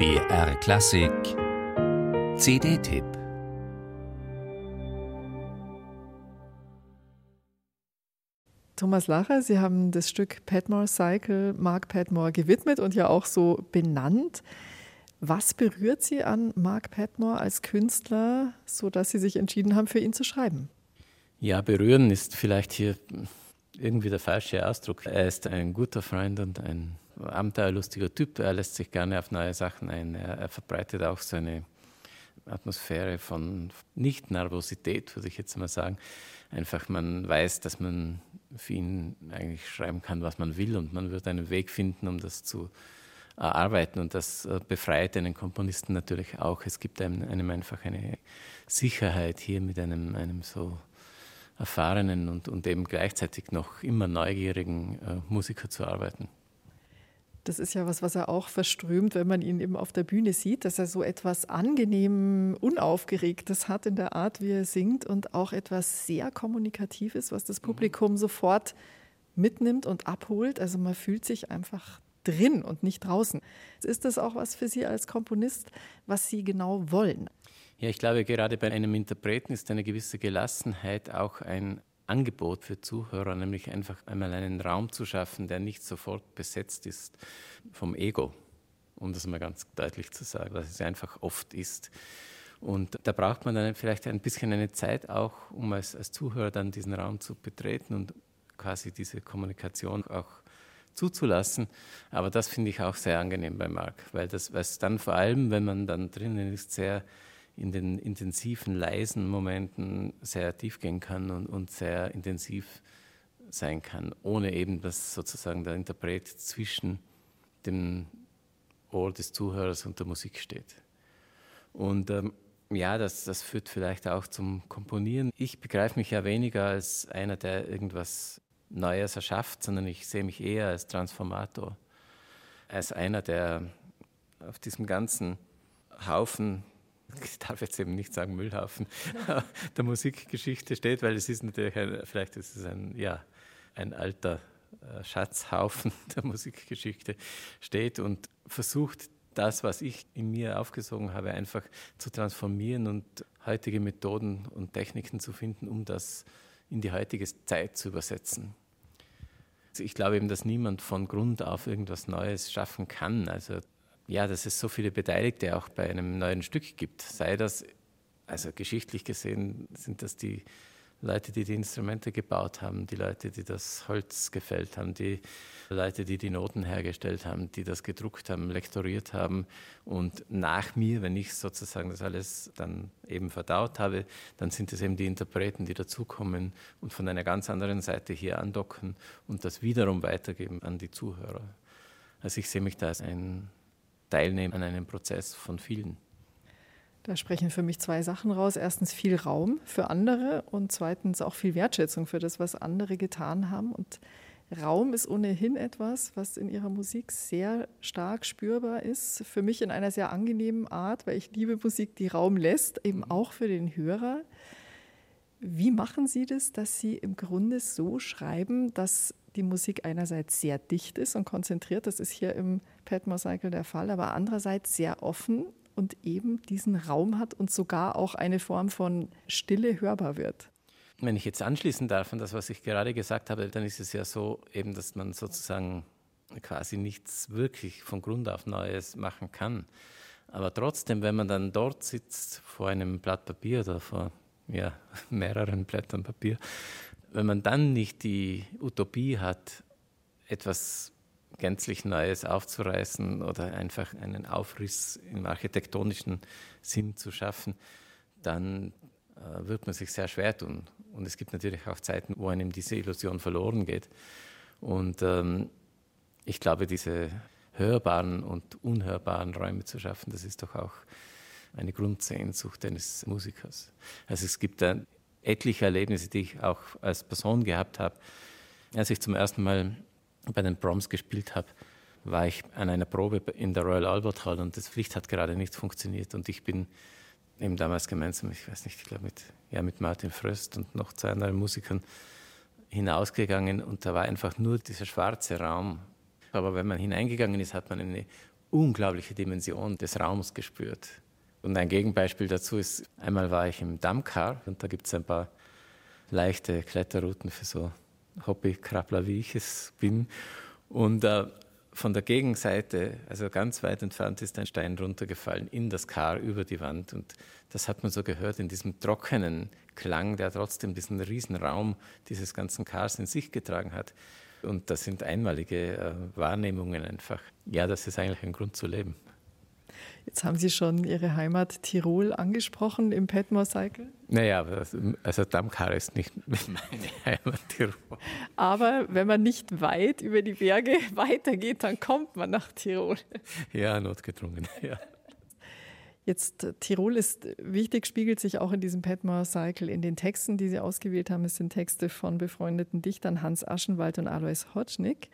BR Klassik CD-Tipp Thomas Lacher, Sie haben das Stück Padmore Cycle Mark Padmore gewidmet und ja auch so benannt. Was berührt Sie an Mark Padmore als Künstler, sodass Sie sich entschieden haben, für ihn zu schreiben? Ja, berühren ist vielleicht hier irgendwie der falsche Ausdruck. Er ist ein guter Freund und ein abenteuerlustiger Typ. Er lässt sich gerne auf neue Sachen ein. Er, er verbreitet auch so eine Atmosphäre von Nicht-Nervosität, würde ich jetzt mal sagen. Einfach, man weiß, dass man für ihn eigentlich schreiben kann, was man will und man wird einen Weg finden, um das zu erarbeiten und das äh, befreit einen Komponisten natürlich auch. Es gibt einem, einem einfach eine Sicherheit hier mit einem, einem so erfahrenen und, und eben gleichzeitig noch immer neugierigen äh, Musiker zu arbeiten. Das ist ja was, was er auch verströmt, wenn man ihn eben auf der Bühne sieht, dass er so etwas angenehm Unaufgeregtes hat in der Art, wie er singt und auch etwas sehr Kommunikatives, was das mhm. Publikum sofort mitnimmt und abholt. Also man fühlt sich einfach drin und nicht draußen. Ist das auch was für Sie als Komponist, was Sie genau wollen? Ja, ich glaube, gerade bei einem Interpreten ist eine gewisse Gelassenheit auch ein Angebot für Zuhörer, nämlich einfach einmal einen Raum zu schaffen, der nicht sofort besetzt ist vom Ego, um das mal ganz deutlich zu sagen, was es einfach oft ist. Und da braucht man dann vielleicht ein bisschen eine Zeit auch, um als, als Zuhörer dann diesen Raum zu betreten und quasi diese Kommunikation auch zuzulassen. Aber das finde ich auch sehr angenehm bei Marc, weil das, was dann vor allem, wenn man dann drinnen ist, sehr in den intensiven, leisen Momenten sehr tief gehen kann und, und sehr intensiv sein kann, ohne eben, dass sozusagen der Interpret zwischen dem Ohr des Zuhörers und der Musik steht. Und ähm, ja, das, das führt vielleicht auch zum Komponieren. Ich begreife mich ja weniger als einer, der irgendwas Neues erschafft, sondern ich sehe mich eher als Transformator, als einer, der auf diesem ganzen Haufen ich darf jetzt eben nicht sagen Müllhaufen, der Musikgeschichte steht, weil es ist natürlich, ein, vielleicht ist es ein, ja, ein alter äh, Schatzhaufen der Musikgeschichte steht und versucht, das, was ich in mir aufgesogen habe, einfach zu transformieren und heutige Methoden und Techniken zu finden, um das in die heutige Zeit zu übersetzen. Also ich glaube eben, dass niemand von Grund auf irgendwas Neues schaffen kann. Also ja, dass es so viele Beteiligte auch bei einem neuen Stück gibt. Sei das, also geschichtlich gesehen, sind das die Leute, die die Instrumente gebaut haben, die Leute, die das Holz gefällt haben, die Leute, die die Noten hergestellt haben, die das gedruckt haben, lektoriert haben. Und nach mir, wenn ich sozusagen das alles dann eben verdaut habe, dann sind es eben die Interpreten, die dazukommen und von einer ganz anderen Seite hier andocken und das wiederum weitergeben an die Zuhörer. Also ich sehe mich da als ein teilnehmen an einem Prozess von vielen. Da sprechen für mich zwei Sachen raus. Erstens viel Raum für andere und zweitens auch viel Wertschätzung für das, was andere getan haben. Und Raum ist ohnehin etwas, was in ihrer Musik sehr stark spürbar ist. Für mich in einer sehr angenehmen Art, weil ich liebe Musik, die Raum lässt, eben auch für den Hörer. Wie machen Sie das, dass Sie im Grunde so schreiben, dass die Musik einerseits sehr dicht ist und konzentriert, das ist hier im Padmore Cycle der Fall, aber andererseits sehr offen und eben diesen Raum hat und sogar auch eine Form von Stille hörbar wird. Wenn ich jetzt anschließen darf an das, was ich gerade gesagt habe, dann ist es ja so, eben, dass man sozusagen quasi nichts wirklich von Grund auf Neues machen kann. Aber trotzdem, wenn man dann dort sitzt vor einem Blatt Papier oder vor ja, mehreren Blättern Papier, wenn man dann nicht die Utopie hat, etwas gänzlich Neues aufzureißen oder einfach einen Aufriss im architektonischen Sinn zu schaffen, dann äh, wird man sich sehr schwer tun. Und es gibt natürlich auch Zeiten, wo einem diese Illusion verloren geht. Und ähm, ich glaube, diese hörbaren und unhörbaren Räume zu schaffen, das ist doch auch eine Grundsehnsucht eines Musikers. Also es gibt da etliche Erlebnisse, die ich auch als Person gehabt habe. Als ich zum ersten Mal bei den Proms gespielt habe, war ich an einer Probe in der Royal Albert Hall und das Licht hat gerade nicht funktioniert und ich bin eben damals gemeinsam, ich weiß nicht, ich glaube mit, ja, mit Martin Fröst und noch zwei anderen Musikern hinausgegangen und da war einfach nur dieser schwarze Raum. Aber wenn man hineingegangen ist, hat man eine unglaubliche Dimension des Raums gespürt. Und ein Gegenbeispiel dazu ist, einmal war ich im Dammkar und da gibt es ein paar leichte Kletterrouten für so Hobbykrabbler, wie ich es bin. Und äh, von der Gegenseite, also ganz weit entfernt, ist ein Stein runtergefallen in das Kar über die Wand. Und das hat man so gehört in diesem trockenen Klang, der trotzdem diesen Riesenraum dieses ganzen Kars in sich getragen hat. Und das sind einmalige äh, Wahrnehmungen einfach. Ja, das ist eigentlich ein Grund zu leben. Jetzt haben Sie schon Ihre Heimat Tirol angesprochen im Petmore Cycle. Naja, also Damkar ist nicht meine Heimat Tirol. Aber wenn man nicht weit über die Berge weitergeht, dann kommt man nach Tirol. Ja, notgedrungen, ja. Jetzt Tirol ist wichtig, spiegelt sich auch in diesem Petmore Cycle in den Texten, die Sie ausgewählt haben. Es sind Texte von befreundeten Dichtern Hans Aschenwald und Alois Hotschnick.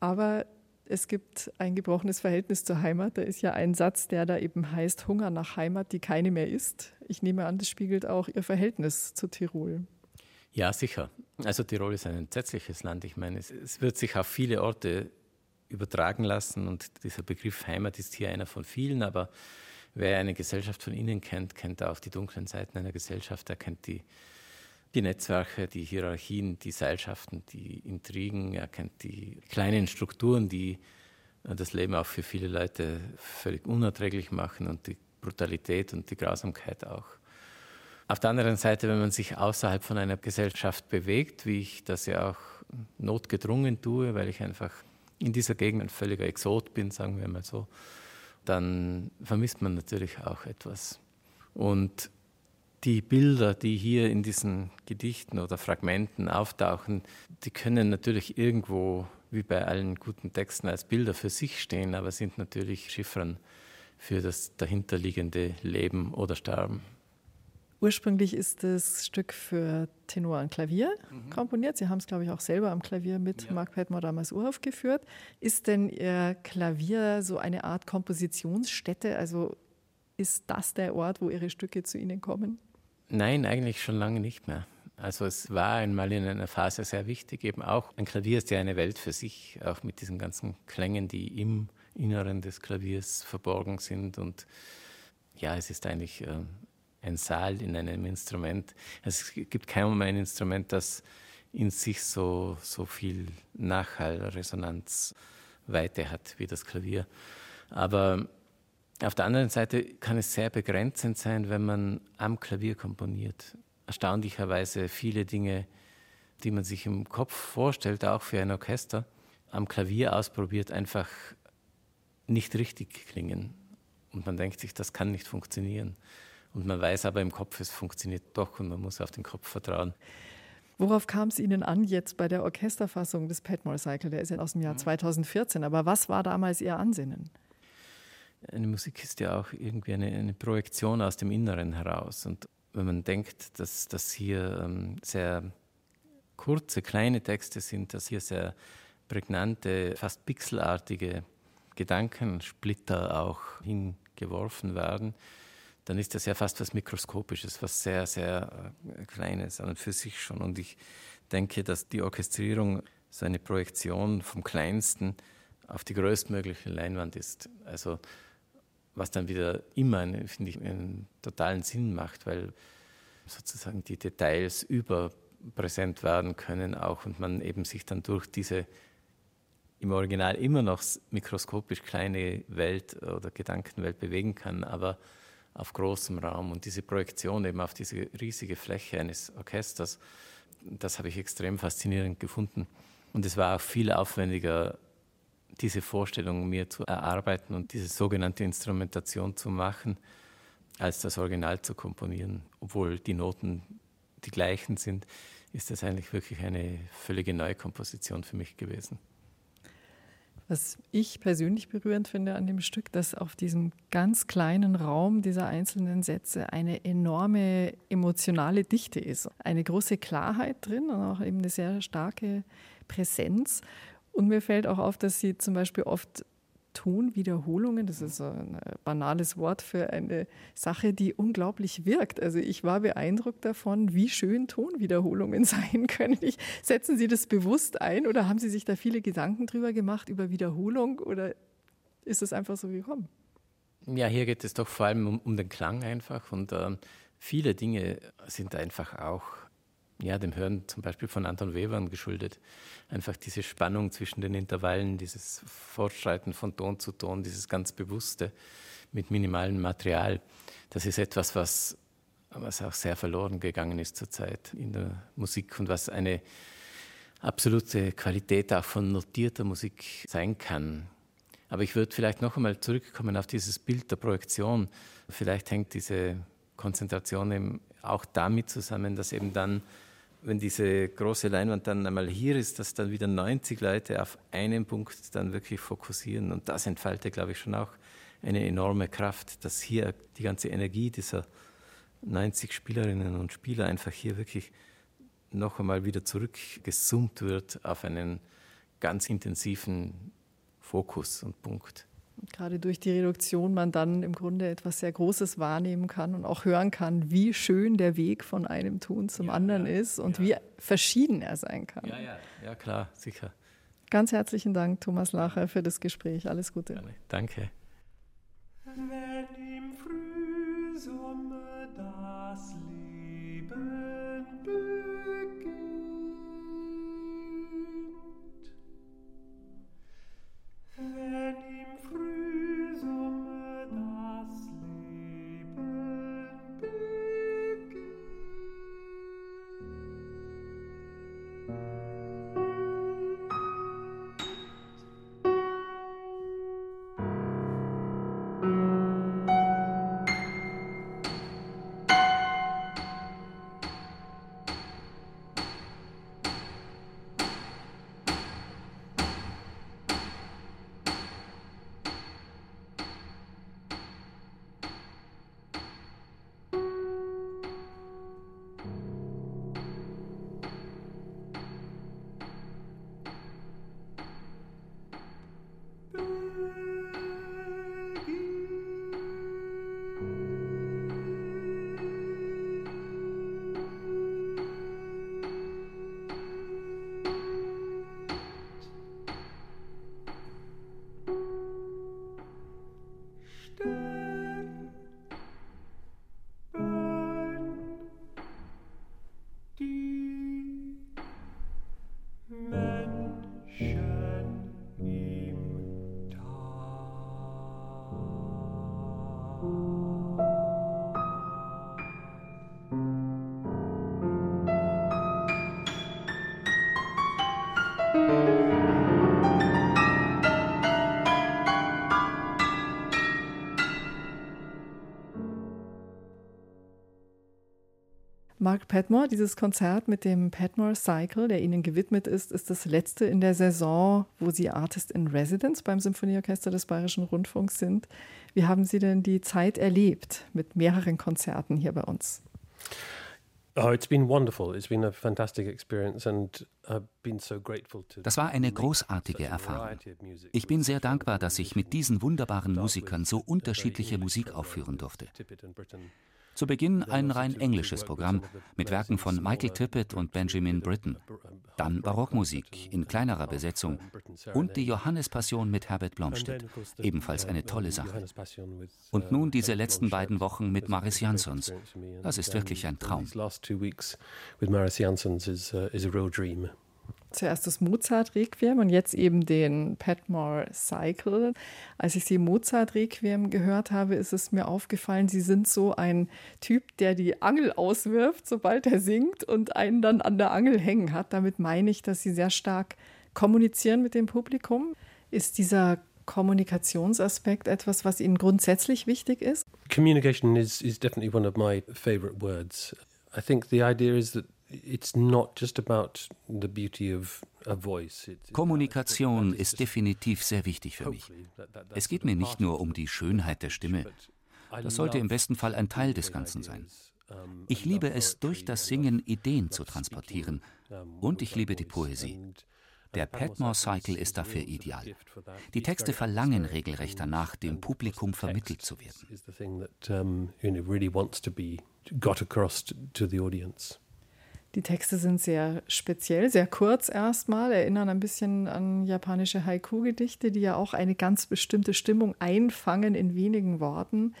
Aber es gibt ein gebrochenes Verhältnis zur Heimat. Da ist ja ein Satz, der da eben heißt, Hunger nach Heimat, die keine mehr ist. Ich nehme an, das spiegelt auch Ihr Verhältnis zu Tirol. Ja, sicher. Also Tirol ist ein entsetzliches Land. Ich meine, es, es wird sich auf viele Orte übertragen lassen und dieser Begriff Heimat ist hier einer von vielen, aber wer eine Gesellschaft von innen kennt, kennt auch die dunklen Seiten einer Gesellschaft, er kennt die die Netzwerke, die Hierarchien, die Seilschaften, die Intrigen, er kennt die kleinen Strukturen, die äh, das Leben auch für viele Leute völlig unerträglich machen und die Brutalität und die Grausamkeit auch. Auf der anderen Seite, wenn man sich außerhalb von einer Gesellschaft bewegt, wie ich das ja auch notgedrungen tue, weil ich einfach in dieser Gegend ein völliger Exot bin, sagen wir mal so, dann vermisst man natürlich auch etwas. Und die Bilder, die hier in diesen Gedichten oder Fragmenten auftauchen, die können natürlich irgendwo, wie bei allen guten Texten, als Bilder für sich stehen, aber sind natürlich Chiffren für das dahinterliegende Leben oder Sterben. Ursprünglich ist das Stück für Tenor und Klavier mhm. komponiert. Sie haben es, glaube ich, auch selber am Klavier mit ja. Mark Petmore damals uraufgeführt. Ist denn Ihr Klavier so eine Art Kompositionsstätte? Also ist das der Ort, wo Ihre Stücke zu Ihnen kommen? Nein, eigentlich schon lange nicht mehr. Also es war einmal in einer Phase sehr wichtig, eben auch ein Klavier ist ja eine Welt für sich, auch mit diesen ganzen Klängen, die im Inneren des Klaviers verborgen sind. Und ja, es ist eigentlich äh, ein Saal in einem Instrument. Es gibt kaum ein Instrument, das in sich so, so viel Nachhallresonanzweite hat wie das Klavier. Aber auf der anderen Seite kann es sehr begrenzend sein, wenn man am Klavier komponiert. Erstaunlicherweise viele Dinge, die man sich im Kopf vorstellt, auch für ein Orchester, am Klavier ausprobiert, einfach nicht richtig klingen. Und man denkt sich, das kann nicht funktionieren. Und man weiß aber im Kopf, es funktioniert doch und man muss auf den Kopf vertrauen. Worauf kam es Ihnen an jetzt bei der Orchesterfassung des Petmore Cycle? Der ist ja aus dem Jahr 2014. Mhm. Aber was war damals Ihr Ansinnen? Eine Musik ist ja auch irgendwie eine, eine, Projektion aus dem Inneren heraus. Und wenn man denkt, dass das hier ähm, sehr kurze, kleine Texte sind, dass hier sehr prägnante, fast pixelartige Gedankensplitter auch hingeworfen werden, dann ist das ja fast was Mikroskopisches, was sehr, sehr äh, Kleines an und für sich schon. Und ich denke, dass die Orchestrierung so eine Projektion vom Kleinsten auf die größtmögliche Leinwand ist. Also was dann wieder immer, finde ich, einen totalen Sinn macht, weil sozusagen die Details überpräsent werden können auch und man eben sich dann durch diese im Original immer noch mikroskopisch kleine Welt oder Gedankenwelt bewegen kann, aber auf großem Raum. Und diese Projektion eben auf diese riesige Fläche eines Orchesters, das habe ich extrem faszinierend gefunden. Und es war auch viel aufwendiger diese Vorstellung mir zu erarbeiten und diese sogenannte Instrumentation zu machen, als das Original zu komponieren. Obwohl die Noten die gleichen sind, ist das eigentlich wirklich eine völlige Neukomposition für mich gewesen. Was ich persönlich berührend finde an dem Stück, dass auf diesem ganz kleinen Raum dieser einzelnen Sätze eine enorme emotionale Dichte ist. Eine große Klarheit drin und auch eben eine sehr starke Präsenz. Und mir fällt auch auf, dass sie zum Beispiel oft Tonwiederholungen, das ist ein banales Wort für eine Sache, die unglaublich wirkt. Also ich war beeindruckt davon, wie schön Tonwiederholungen sein können. Ich, setzen Sie das bewusst ein oder haben Sie sich da viele Gedanken drüber gemacht über Wiederholung oder ist es einfach so gekommen? Ja, hier geht es doch vor allem um, um den Klang einfach und äh, viele Dinge sind einfach auch ja, dem Hören zum Beispiel von Anton Webern geschuldet. Einfach diese Spannung zwischen den Intervallen, dieses Fortschreiten von Ton zu Ton, dieses ganz Bewusste mit minimalem Material. Das ist etwas, was, was auch sehr verloren gegangen ist zurzeit in der Musik und was eine absolute Qualität auch von notierter Musik sein kann. Aber ich würde vielleicht noch einmal zurückkommen auf dieses Bild der Projektion. Vielleicht hängt diese Konzentration eben auch damit zusammen, dass eben dann wenn diese große Leinwand dann einmal hier ist, dass dann wieder 90 Leute auf einen Punkt dann wirklich fokussieren. Und das entfaltet, glaube ich, schon auch eine enorme Kraft, dass hier die ganze Energie dieser 90 Spielerinnen und Spieler einfach hier wirklich noch einmal wieder zurückgezoomt wird auf einen ganz intensiven Fokus und Punkt gerade durch die Reduktion man dann im Grunde etwas sehr Großes wahrnehmen kann und auch hören kann, wie schön der Weg von einem Tun zum ja, anderen ja, ist und ja. wie verschieden er sein kann. Ja, ja, ja, klar, sicher. Ganz herzlichen Dank, Thomas Lacher, für das Gespräch. Alles Gute. Gerne. Danke. Mark Padmore, dieses Konzert mit dem Padmore Cycle, der Ihnen gewidmet ist, ist das letzte in der Saison, wo Sie Artist in Residence beim Symphonieorchester des Bayerischen Rundfunks sind. Wie haben Sie denn die Zeit erlebt mit mehreren Konzerten hier bei uns? Oh, das war eine großartige Erfahrung. Ich bin sehr dankbar, dass ich mit diesen wunderbaren Musikern so unterschiedliche Musik aufführen durfte. Zu Beginn ein rein englisches Programm mit Werken von Michael Tippett und Benjamin Britten, dann Barockmusik in kleinerer Besetzung und die Johannespassion mit Herbert Blomstedt, ebenfalls eine tolle Sache. Und nun diese letzten beiden Wochen mit Maris Jansons. Das ist wirklich ein Traum. Zuerst das Mozart-Requiem und jetzt eben den Padmore Cycle. Als ich Sie Mozart-Requiem gehört habe, ist es mir aufgefallen, Sie sind so ein Typ, der die Angel auswirft, sobald er singt und einen dann an der Angel hängen hat. Damit meine ich, dass Sie sehr stark kommunizieren mit dem Publikum. Ist dieser Kommunikationsaspekt etwas, was Ihnen grundsätzlich wichtig ist? Communication is, is definitely one of my favorite words. I think the idea is that Kommunikation ist definitiv sehr wichtig für mich. Es geht mir nicht nur um die Schönheit der Stimme. Das sollte im besten Fall ein Teil des Ganzen sein. Ich liebe es, durch das Singen Ideen zu transportieren. Und ich liebe die Poesie. Der Padmore Cycle ist dafür ideal. Die Texte verlangen regelrecht danach, dem Publikum vermittelt zu werden. Die Texte sind sehr speziell, sehr kurz erstmal, erinnern ein bisschen an japanische Haiku-Gedichte, die ja auch eine ganz bestimmte Stimmung einfangen in wenigen Worten.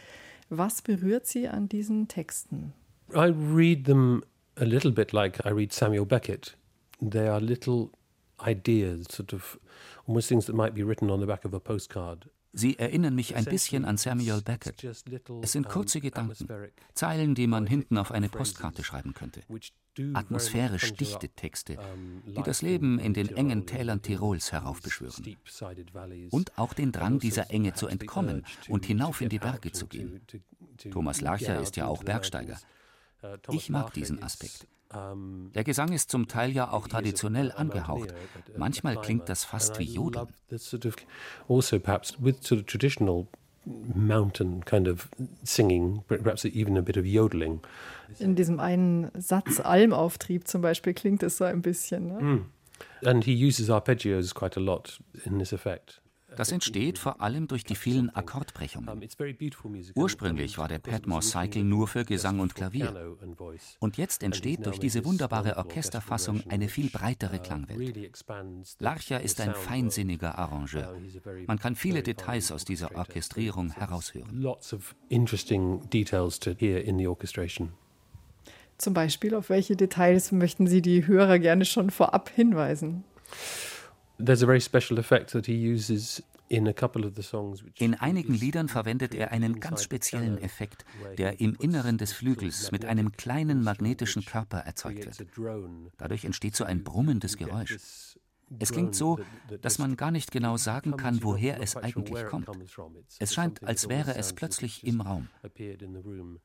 Was berührt Sie an diesen Texten? I read them a little bit like I read Samuel Beckett. They are little ideas, sort of almost things that might be written on the back of a postcard. Sie erinnern mich ein bisschen an Samuel Beckett. Es sind kurze Gedanken, Zeilen, die man hinten auf eine Postkarte schreiben könnte. Atmosphärisch dichte Texte, die das Leben in den engen Tälern Tirols heraufbeschwören. Und auch den Drang, dieser Enge zu entkommen und hinauf in die Berge zu gehen. Thomas Larcher ist ja auch Bergsteiger. Ich mag diesen Aspekt. Der Gesang ist zum Teil ja auch traditionell angehaucht. Manchmal klingt das fast wie Jodeln. Also perhaps with sort of traditional mountain kind of singing, perhaps even a bit of yodeling. In diesem einen Satz Almauftrieb zum Beispiel klingt es so ein bisschen. Ne? Mm. And he uses arpeggios quite a lot in this effect. Das entsteht vor allem durch die vielen Akkordbrechungen. Ursprünglich war der Padmore Cycle nur für Gesang und Klavier. Und jetzt entsteht durch diese wunderbare Orchesterfassung eine viel breitere Klangwelt. Larcher ist ein feinsinniger Arrangeur. Man kann viele Details aus dieser Orchestrierung heraushören. Zum Beispiel, auf welche Details möchten Sie die Hörer gerne schon vorab hinweisen? In einigen Liedern verwendet er einen ganz speziellen Effekt, der im Inneren des Flügels mit einem kleinen magnetischen Körper erzeugt wird. Dadurch entsteht so ein brummendes Geräusch. Es klingt so, dass man gar nicht genau sagen kann, woher es eigentlich kommt. Es scheint, als wäre es plötzlich im Raum.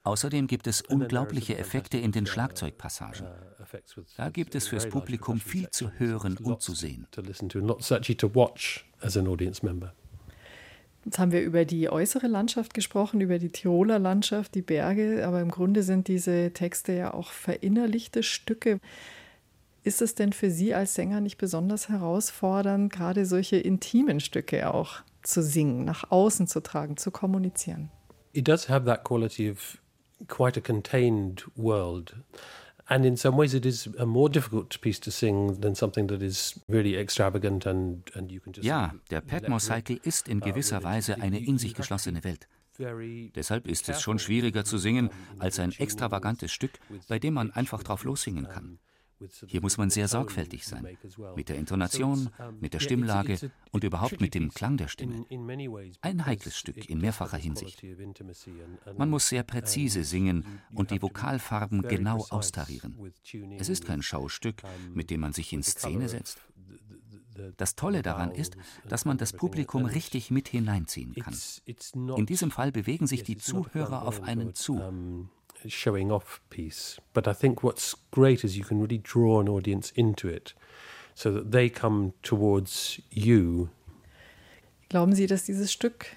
Außerdem gibt es unglaubliche Effekte in den Schlagzeugpassagen. Da gibt es fürs Publikum viel zu hören und zu sehen. Jetzt haben wir über die äußere Landschaft gesprochen, über die Tiroler Landschaft, die Berge, aber im Grunde sind diese Texte ja auch verinnerlichte Stücke. Ist es denn für Sie als Sänger nicht besonders herausfordernd, gerade solche intimen Stücke auch zu singen, nach außen zu tragen, zu kommunizieren? It does have that quality of quite a contained world. And in some ways, it is a more difficult piece to sing than something that is really extravagant and, and you can just. Ja, der Padmore Cycle ist in gewisser Weise eine in sich geschlossene Welt. Deshalb ist es schon schwieriger zu singen als ein extravagantes Stück, bei dem man einfach drauf lossingen kann. Hier muss man sehr sorgfältig sein, mit der Intonation, mit der Stimmlage und überhaupt mit dem Klang der Stimme. Ein heikles Stück in mehrfacher Hinsicht. Man muss sehr präzise singen und die Vokalfarben genau austarieren. Es ist kein Schaustück, mit dem man sich in Szene setzt. Das Tolle daran ist, dass man das Publikum richtig mit hineinziehen kann. In diesem Fall bewegen sich die Zuhörer auf einen zu showing off piece. But I think what's great is you can really draw an audience into it so that they come towards you. Glauben Sie, dass dieses Stück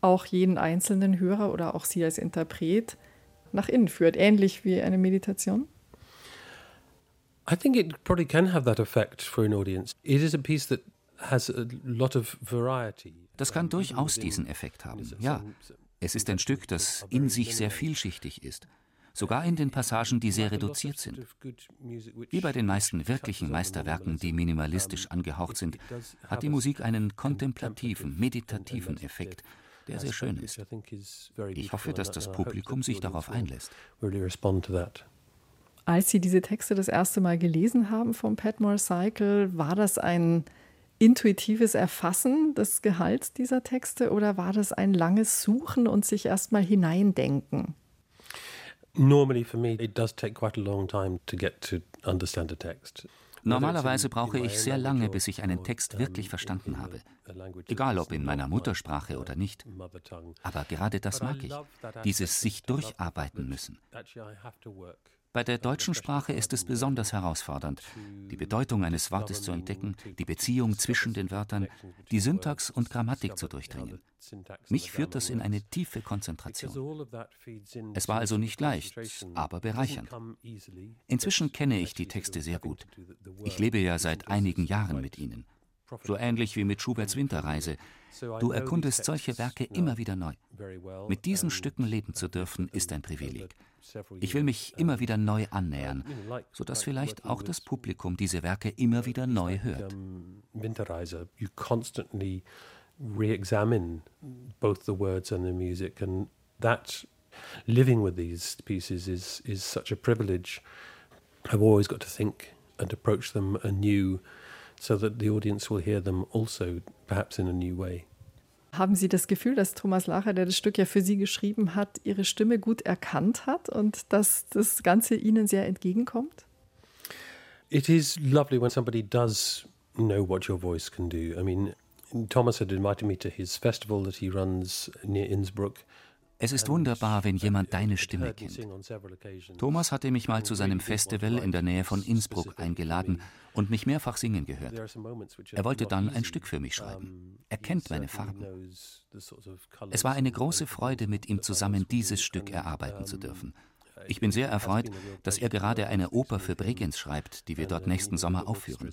auch jeden einzelnen Hörer oder auch Sie als Interpret nach innen führt, ähnlich wie eine Meditation? I think it probably can have that effect for an audience. It is a piece that has a lot of variety. Das kann durchaus diesen Effekt haben. Ja, es ist ein Stück, das in sich sehr vielschichtig ist, sogar in den Passagen, die sehr reduziert sind. Wie bei den meisten wirklichen Meisterwerken, die minimalistisch angehaucht sind, hat die Musik einen kontemplativen, meditativen Effekt, der sehr schön ist. Ich hoffe, dass das Publikum sich darauf einlässt. Als Sie diese Texte das erste Mal gelesen haben vom Padmore Cycle, war das ein intuitives Erfassen des Gehalts dieser Texte oder war das ein langes Suchen und sich erstmal hineindenken? Normalerweise brauche ich sehr lange, bis ich einen Text wirklich verstanden habe. Egal ob in meiner Muttersprache oder nicht. Aber gerade das mag ich, dieses sich durcharbeiten müssen. Bei der deutschen Sprache ist es besonders herausfordernd, die Bedeutung eines Wortes zu entdecken, die Beziehung zwischen den Wörtern, die Syntax und Grammatik zu durchdringen. Mich führt das in eine tiefe Konzentration. Es war also nicht leicht, aber bereichernd. Inzwischen kenne ich die Texte sehr gut. Ich lebe ja seit einigen Jahren mit ihnen. So ähnlich wie mit Schuberts Winterreise. Du erkundest solche Werke immer wieder neu. Mit diesen Stücken leben zu dürfen, ist ein Privileg. Ich will mich immer wieder neu annähern, sodass vielleicht auch das Publikum diese Werke immer wieder neu hört. Winterreise, you constantly re-examine both the words and the music and that living with these pieces is is such a privilege. I've always got to think and approach them anew so that the audience will hear them also perhaps in a new way. Haben Sie das Gefühl, dass Thomas Lacher, der das Stück ja für Sie geschrieben hat, Ihre Stimme gut erkannt hat und dass das Ganze Ihnen sehr entgegenkommt? It is lovely when somebody does know what your voice can do. I mean, Thomas had invited me to his festival that he runs near Innsbruck. Es ist wunderbar, wenn jemand deine Stimme kennt. Thomas hatte mich mal zu seinem Festival in der Nähe von Innsbruck eingeladen und mich mehrfach singen gehört. Er wollte dann ein Stück für mich schreiben. Er kennt meine Farben. Es war eine große Freude, mit ihm zusammen dieses Stück erarbeiten zu dürfen. Ich bin sehr erfreut, dass er gerade eine Oper für Bregenz schreibt, die wir dort nächsten Sommer aufführen.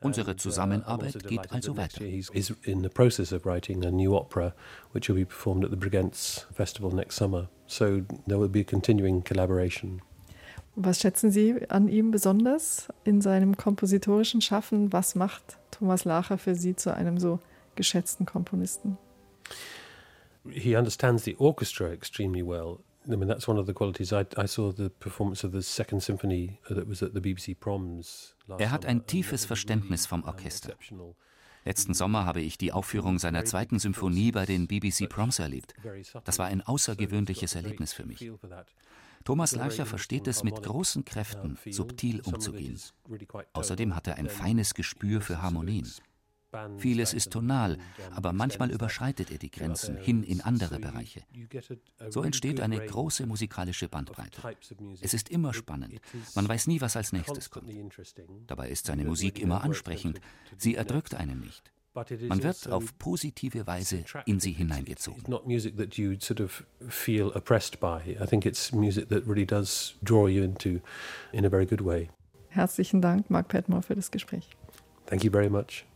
Unsere Zusammenarbeit geht also weiter. He's in the process of writing a new opera, which will be performed at the Bregenz Festival next summer. So there will be a continuing collaboration. Was schätzen Sie an ihm besonders in seinem kompositorischen Schaffen? Was macht Thomas Lacher für Sie zu einem so geschätzten Komponisten? He understands the orchestra extremely well. I mean, that's one of the qualities. I, I saw the performance of the Second Symphony that was at the BBC Proms. Er hat ein tiefes Verständnis vom Orchester. Letzten Sommer habe ich die Aufführung seiner zweiten Symphonie bei den BBC Proms erlebt. Das war ein außergewöhnliches Erlebnis für mich. Thomas Larcher versteht es, mit großen Kräften subtil umzugehen. Außerdem hat er ein feines Gespür für Harmonien. Vieles ist tonal, aber manchmal überschreitet er die Grenzen hin in andere Bereiche. So entsteht eine große musikalische Bandbreite. Es ist immer spannend. Man weiß nie, was als nächstes kommt. Dabei ist seine Musik immer ansprechend. Sie erdrückt einen nicht. Man wird auf positive Weise in sie hineingezogen. It's not music that you sort of feel oppressed by. I think it's music that really does draw you into in a very good way. Herzlichen Dank, Mark Petmore, für das Gespräch. Thank you very much.